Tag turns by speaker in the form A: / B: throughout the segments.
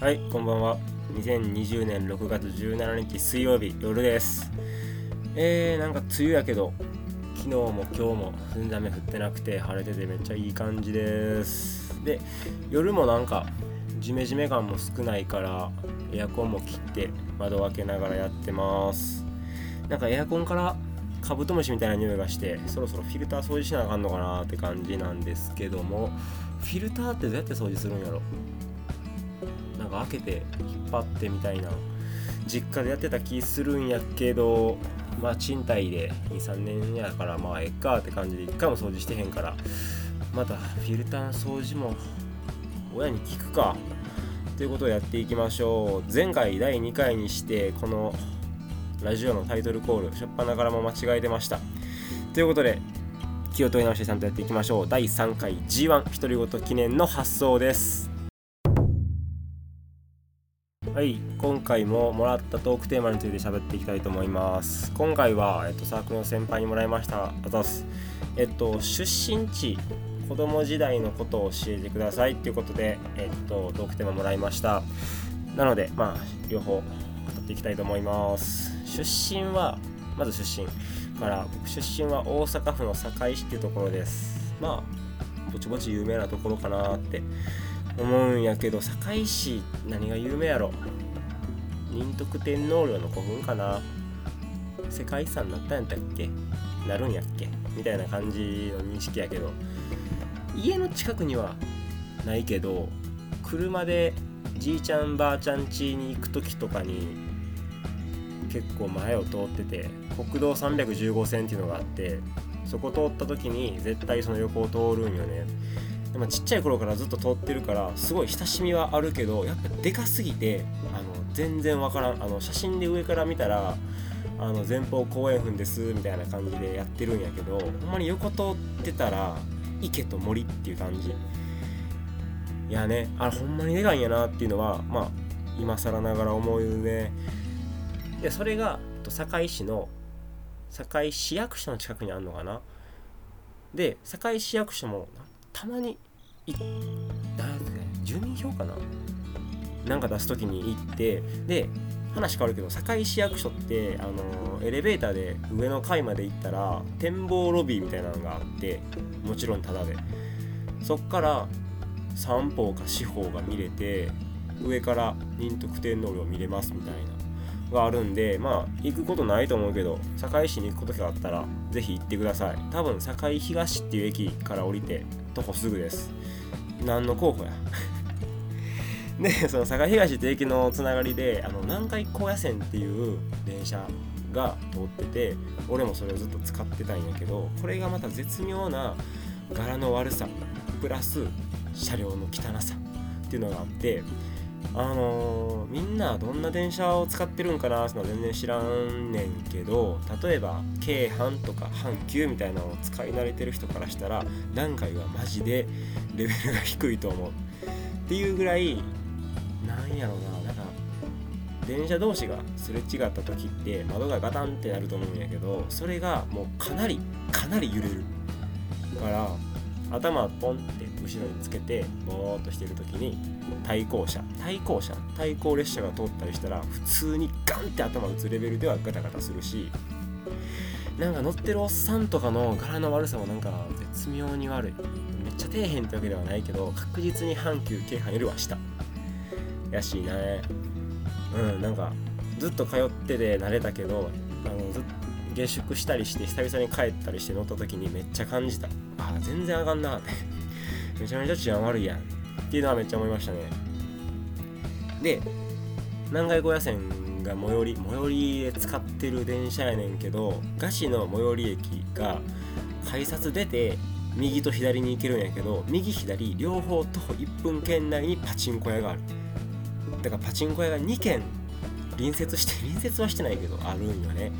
A: はいこんばんは。2020年6月17日水曜日夜です。えー、なんか梅雨やけど昨日も今日も全然雨降ってなくて晴れててめっちゃいい感じです。で夜もなんかジメジメ感も少ないからエアコンも切って窓を開けながらやってます。なんかエアコンからカブトムシみたいな匂いがしてそろそろフィルター掃除しなあかんのかなって感じなんですけどもフィルターってどうやって掃除するんやろ？なんか開けて引っ張ってみたいな実家でやってた気するんやけどまあ賃貸で23年やからまあえっかって感じで一回も掃除してへんからまたフィルターの掃除も親に聞くかということをやっていきましょう。前回第2回にしてこのラジオのタイトルコール初っ端からも間違えてました。ということで気を取り直してちゃんとやっていきましょう。第3回 G1 独り言記念の発送です。はい今回ももらったトークテーマについて喋っていきたいと思います。今回は、えっと、サークルの先輩にもらいましたあざす。えっと出身地子供時代のことを教えてくださいっていうことでえっとトークテーマもらいました。なのでまあ両方語っていきたいと思います。出身はまず出身から僕出身は大阪府の堺市っていうところです。まあぼちぼち有名なところかなって思うんやけど堺市何が有名やろ？仁徳天皇陵の古墳かな？世界遺産になったんやったっけ？なるんやっけ？みたいな感じの認識やけど家の近くにはないけど車でじいちゃんばあちゃん家に行く時とかに結構前を通ってて国道315線っていうのがあってそこ通った時に絶対その横を通るんよね。ちっちゃい頃からずっと通ってるからすごい親しみはあるけどやっぱでかすぎてあの全然わからん。あの写真で上から見たらあの前方後円墳ですみたいな感じでやってるんやけどほんまに横通ってたら池と森っていう感じ。いやねあれほんまにでかいんやなっていうのはまあ今更ながら思うね。でそれが堺市の堺市役所の近くにあるのかな。で堺市役所もたまにいなんね住民票かな。なんか出す時に行ってで話変わるけど堺市役所ってあのエレベーターで上の階まで行ったら展望ロビーみたいなのがあってもちろんタダで。そっから三方か四方が見れて上から仁徳天皇陵見れますみたいながあるんでまあ行くことないと思うけど堺市に行くことがあったら是非行ってください。多分堺東っていう駅から降りて徒歩すぐです。何の候補や？でその佐賀東って駅のつながりであの南海高野線っていう電車が通ってて俺もそれをずっと使ってたんやけどこれがまた絶妙な柄の悪さプラス車両の汚さっていうのがあってあのー、みんなどんな電車を使ってるんかなっての全然知らんねんけど例えば京阪とか阪急みたいなのを使い慣れてる人からしたら段階はマジでレベルが低いと思う。っていうぐらいなんやろななんか電車同士がすれ違った時って窓がガタンってなると思うんやけどそれがもうかなりかなり揺れるから頭ポンって後ろにつけてぼーっとしてる時に対向車。対向車。対向列車が通ったりしたら普通にガンって頭打つレベルではガタガタするしなんか乗ってるおっさんとかの柄の悪さもなんか絶妙に悪い。めっちゃ底辺ってわけではないけど確実に阪急京阪よりは下。やしいね。うんなんかずっと通ってて慣れたけどあのずっと下宿したりして久々に帰ったりして乗った時にめっちゃ感じた。あ全然あかんなって めちゃめちゃ治安悪いやんっていうのはめっちゃ思いましたね。で南海高野線が最寄り最寄りで使ってる電車やねんけど餓死の最寄り駅が改札出て右と左に行けるんやけど右左両方徒歩1分圏内にパチンコ屋がある。だからパチンコ屋が2軒隣接して隣接はしてないけどあるんよね。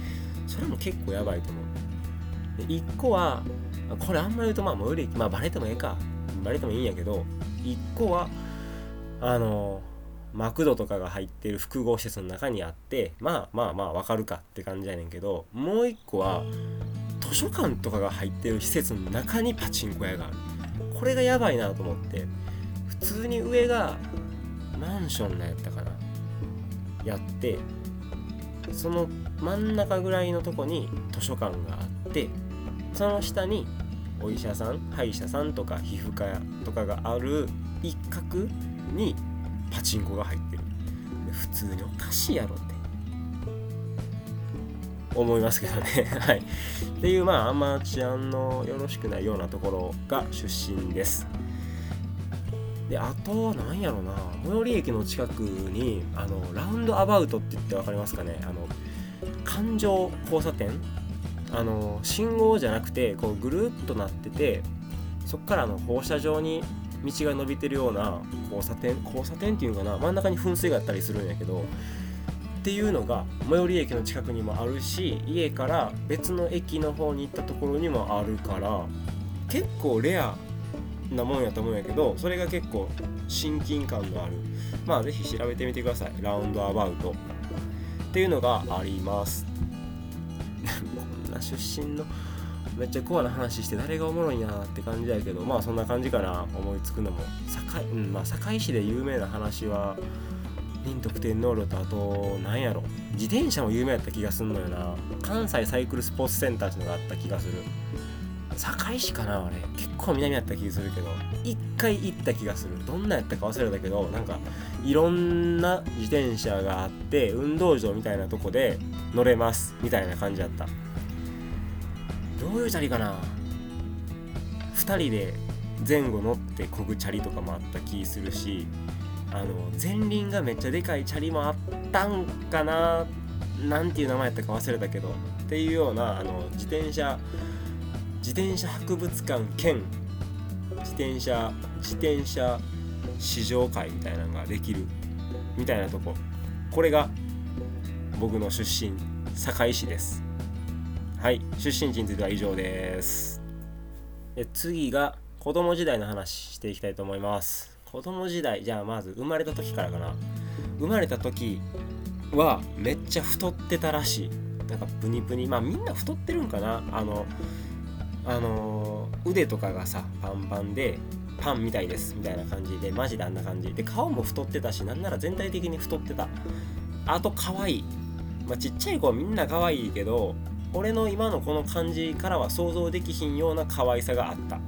A: それも結構やばいと思う。で1個はこれあんまり言うとまあ最寄り駅まあバレてもええか。バレてもいいんやけど1個はあのマクドとかが入ってる複合施設の中にあってまあまあまあわかるかって感じやねんけどもう1個は図書館とかが入ってる施設の中にパチンコ屋がある。これがやばいなと思って普通に上がマンションのやったかな。やってその真ん中ぐらいのとこに図書館があってその下にお医者さん歯医者さんとか皮膚科とかがある一角にパチンコが入ってる。普通におかしいやろって。思いますけどね。はい。っていうまああんま治安のよろしくないようなところが出身です。であとなんやろな。最寄り駅の近くにあのラウンドアバウトって言って分かりますかね。あの環状交差点。あの信号じゃなくてこうぐるっとなっててそっからの放射状に道が伸びてるような交差点交差点っていうのかな。真ん中に噴水があったりするんやけどっていうのが最寄り駅の近くにもあるし家から別の駅の方に行ったところにもあるから結構レアなもんやと思うんやけどそれが結構親近感のある。まあ是非調べてみてください。ラウンドアバウト。っていうのがあります。こんな出身のめっちゃコアな話して誰がおもろいなって感じやけどまあそんな感じかな。思いつくのも。堺,、うんまあ、堺市で有名な話は任得点能力とあと何やろ。自転車も有名やった気がすんのよな。関西サイクルスポーツセンターっていうのがあった気がする。堺市かなあれ。結構南やった気するけど。一回行った気がする。どんなやったか忘れたけどなんかいろんな自転車があって運動場みたいなとこで乗れますみたいな感じだった。どういうチャリかな。2人で前後乗ってこぐチャリとかもあった気するしあの前輪がめっちゃでかいチャリもあったんかななんていう名前やったか忘れたけどっていうようなあの自転車自転車博物館兼自転車自転車試乗会みたいなのができるみたいなとこ。これが僕の出身堺市です。はい出身地については以上です。で次が子供時代の話していきたいと思います。子供時代じゃあまず生まれた時からかな。生まれた時はめっちゃ太ってたらしい。なんかプニプニ。まあみんな太ってるんかな。あのあの腕とかがさパンパンでパンみたいですみたいな感じでマジであんな感じ。で顔も太ってたしなんなら全体的に太ってた。あと可愛い。まあ、ちっちゃい子はみんな可愛いけど俺の今のこの感じからは想像できひんような可愛さがあった。っ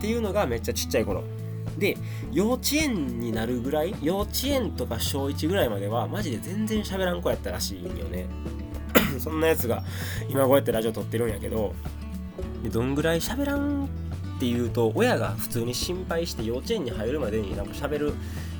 A: ていうのがめっちゃちっちゃい頃。で幼稚園になるぐらい幼稚園とか小1ぐらいまではマジで全然喋らん子やったらしいよね。そんなやつが今こうやってラジオ撮ってるんやけどでどんぐらい喋らんっていうと親が普通に心配して幼稚園に入るまでになんか喋る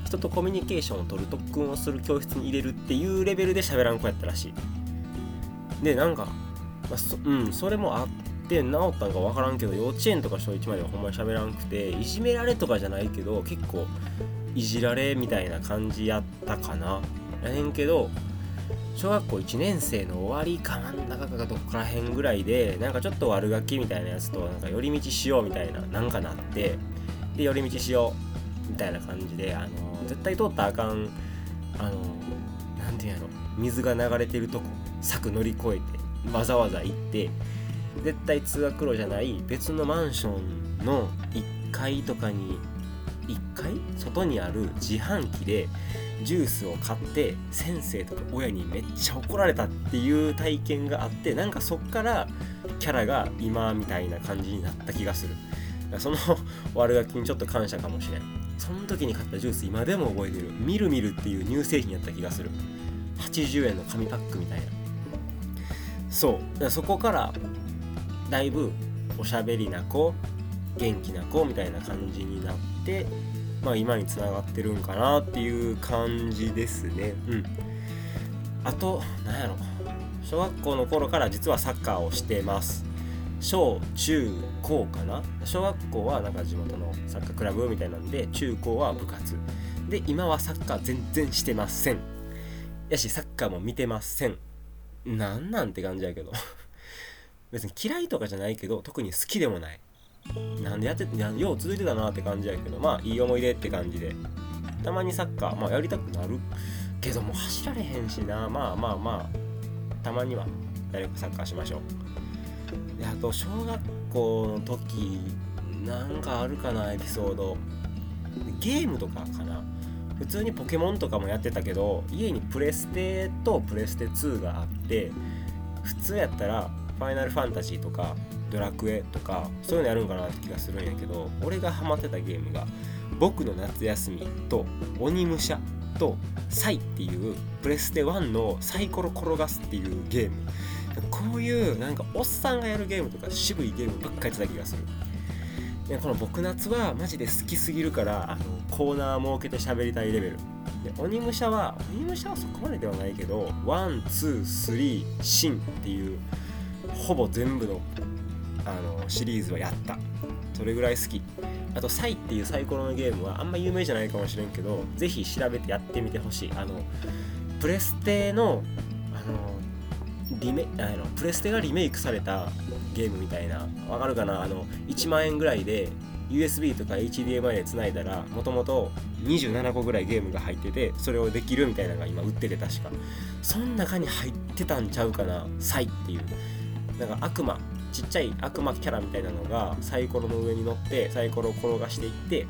A: 人とコミュニケーションを取る特訓をする教室に入れるっていうレベルで喋らん子やったらしい。でなんか、まあ、そうんそれもあって治ったんか分からんけど幼稚園とか小1まではほんまに喋らんくていじめられとかじゃないけど結構いじられみたいな感じやったかな。やねんけど小学校1年生の終わりか真ん中かどこら辺ぐらいでなんかちょっと悪ガキみたいなやつとなんか寄り道しようみたいななんかなって。で寄り道しようみたいな感じであの絶対通ったらあかんあの何て言うんやろ。水が流れてるとこ柵乗り越えてわざわざ行って絶対通学路じゃない別のマンションの1階とかに1階？外にある自販機でジュースを買って先生とか親にめっちゃ怒られたっていう体験があってなんかそっからキャラが今みたいな感じになった気がする。その悪ガキにちょっと感謝かもしれん。その時に買ったジュース今でも覚えてる。みるみるっていう乳製品やった気がする。80円の紙パックみたいな。そう。そこからだいぶおしゃべりな子元気な子みたいな感じになってまあ今につながってるんかなっていう感じですね。うん。あと何やろ。小学校の頃から実はサッカーをしてます。小中高かな。小学校はなんか地元のサッカークラブみたいなんで中高は部活。で今はサッカー全然してません。やしサッカーも見てません。なんなんて感じやけど。別に嫌いとかじゃないけど特に好きでもない。なんでやってやよう続いてたなって感じやけどまあいい思い出って感じで。たまにサッカーまあやりたくなる。けどもう走られへんしな。まあまあまあたまには誰かサッカーしましょう。であと小学校の時なんかあるかなエピソード。ゲームとかかな。普通にポケモンとかもやってたけど家にプレステとプレステ2があって普通やったらファイナルファンタジーとかドラクエとかそういうのやるんかなって気がするんやけど俺がハマってたゲームが「僕の夏休み」と「鬼武者」と「サイ」っていうプレステ1のサイコロ転がすっていうゲーム。こういうなんかおっさんがやるゲームとか渋いゲームばっかりやってた気がする。でこの「僕夏」はマジで好きすぎるからあのコーナー設けて喋りたいレベル。で鬼武者は鬼武者はそこまでではないけど one two three 新っていうほぼ全部のあのシリーズはやった。それぐらい好き。あとサイっていうサイコロのゲームはあんま有名じゃないかもしれんけどぜひ調べてやってみてほしい。あのプレステのあのリメあのプレステがリメイクされたゲームみたいな。わかるかな？あの1万円ぐらいで USB とか HDMI でつないだらもともと27個ぐらいゲームが入っててそれをできるみたいなのが今売ってて確か。そん中に入ってたんちゃうかな？サイっていう。なんか悪魔。ちっちゃい悪魔キャラみたいなのがサイコロの上に乗ってサイコロを転がしていって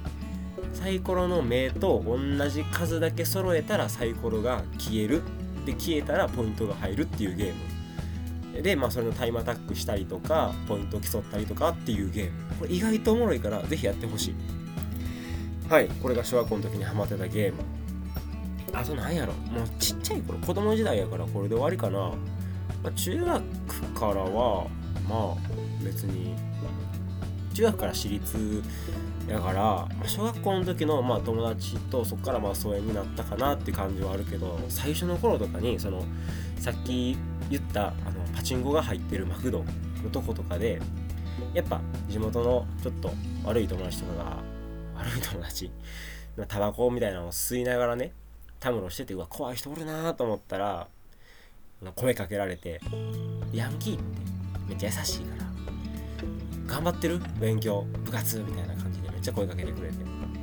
A: サイコロの目と同じ数だけ揃えたらサイコロが消える。で消えたらポイントが入るっていうゲーム。でまあそれのタイムアタックしたりとかポイントを競ったりとかっていうゲーム。これ意外とおもろいからぜひやってほしい。はいこれが小学校の時にハマってたゲーム。あとなんやろ。もうちっちゃい頃子供時代やからこれで終わりかな、まあ、中学からはまあ別に中学から私立やから、小学校の時のまあ友達とそこからまあ疎遠になったかなって感じはあるけど最初の頃とかにそのさっき言ったあのパチンコが入ってるマクドのとことかでやっぱ地元のちょっと悪い友達とかが悪い友達タバコみたいなのを吸いながらねたむろしててうわ怖い人おるなと思ったら声かけられて「ヤンキーってめっちゃ優しいから。頑張ってる？勉強。部活」みたいな感じで。めっちゃ声かけてくれて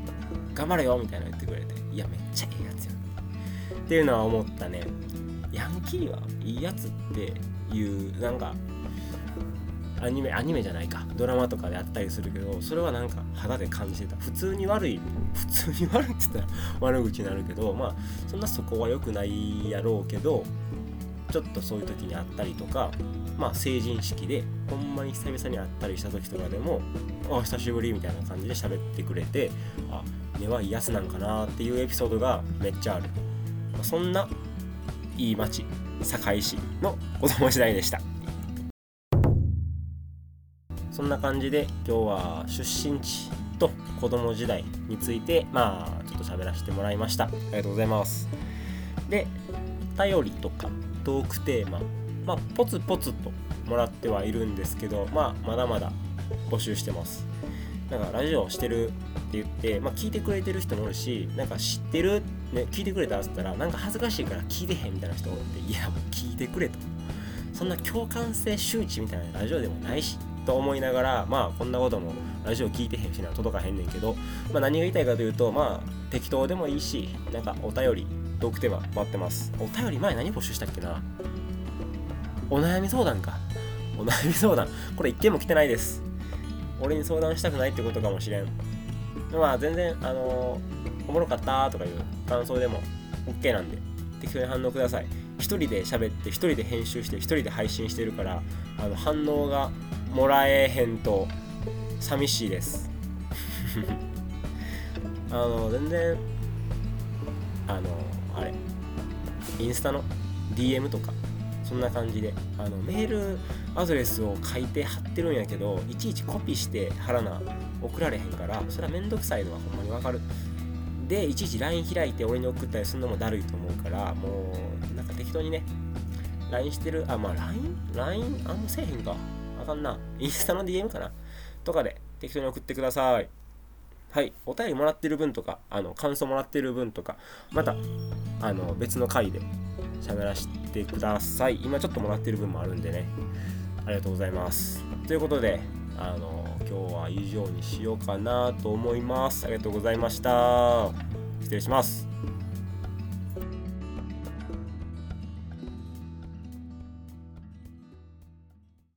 A: 「頑張れよ」みたいな言ってくれて「いやめっちゃええやつや」っていうのは思ったね。ヤンキーはいいやつっていうなんかアニメアニメじゃないか。ドラマとかであったりするけどそれはなんか肌で感じてた。普通に悪い普通に悪いって言ったら悪口になるけどまあそんなそこは良くないやろうけどちょっとそういう時にあったりとかまあ成人式でほんまに久々に会ったりした時とかでも「あ久しぶり」みたいな感じで喋ってくれてあ根はいいやつなんかなっていうエピソードがめっちゃある、まあ、そんないい町堺市の子供時代でした。そんな感じで今日は出身地と子供時代についてまあちょっと喋らせてもらいました。ありがとうございます。で便りとかトークテーマ。まあポツポツともらってはいるんですけどまあまだまだ募集してます。なんかラジオしてるって言って、まあ、聞いてくれてる人もいるしなんか知ってる、ね、聞いてくれたっつったらなんか恥ずかしいから聞いてへんみたいな人がおっていやもう聞いてくれと。そんな共感性周知みたいなラジオでもないしと思いながらまあこんなこともラジオ聞いてへんしな届かへんねんけど、まあ、何が言いたいかというとまあ適当でもいいしなんかお便りトークテーマ待ってます。お便り前何募集したっけな？お悩み相談か。お悩み相談。これ一件も来てないです。俺に相談したくないってことかもしれん。まあ全然あのー、おもろかったとかいう感想でも OK なんで適当に反応ください。一人で喋って一人で編集して一人で配信してるからあの反応がもらえへんと寂しいです。あの全然あのあれインスタの DM とかそんな感じであのメールアドレスを書いて貼ってるんやけどいちいちコピーして貼らな送られへんからそれはめんどくさいのはほんまにわかる。でいちいち LINE 開いて俺に送ったりするのもだるいと思うからもうなんか適当にね LINE してるあまあ LINE?LINE あんませえへんか。あかんな。インスタの DM かな。とかで適当に送ってください。はい、お便りもらってる分とか、あの感想もらってる分とか、またあの別の回で喋らせてください。今ちょっともらってる分もあるんでね、ありがとうございます。ということで、あの今日は以上にしようかなと思います。ありがとうございました。失礼します。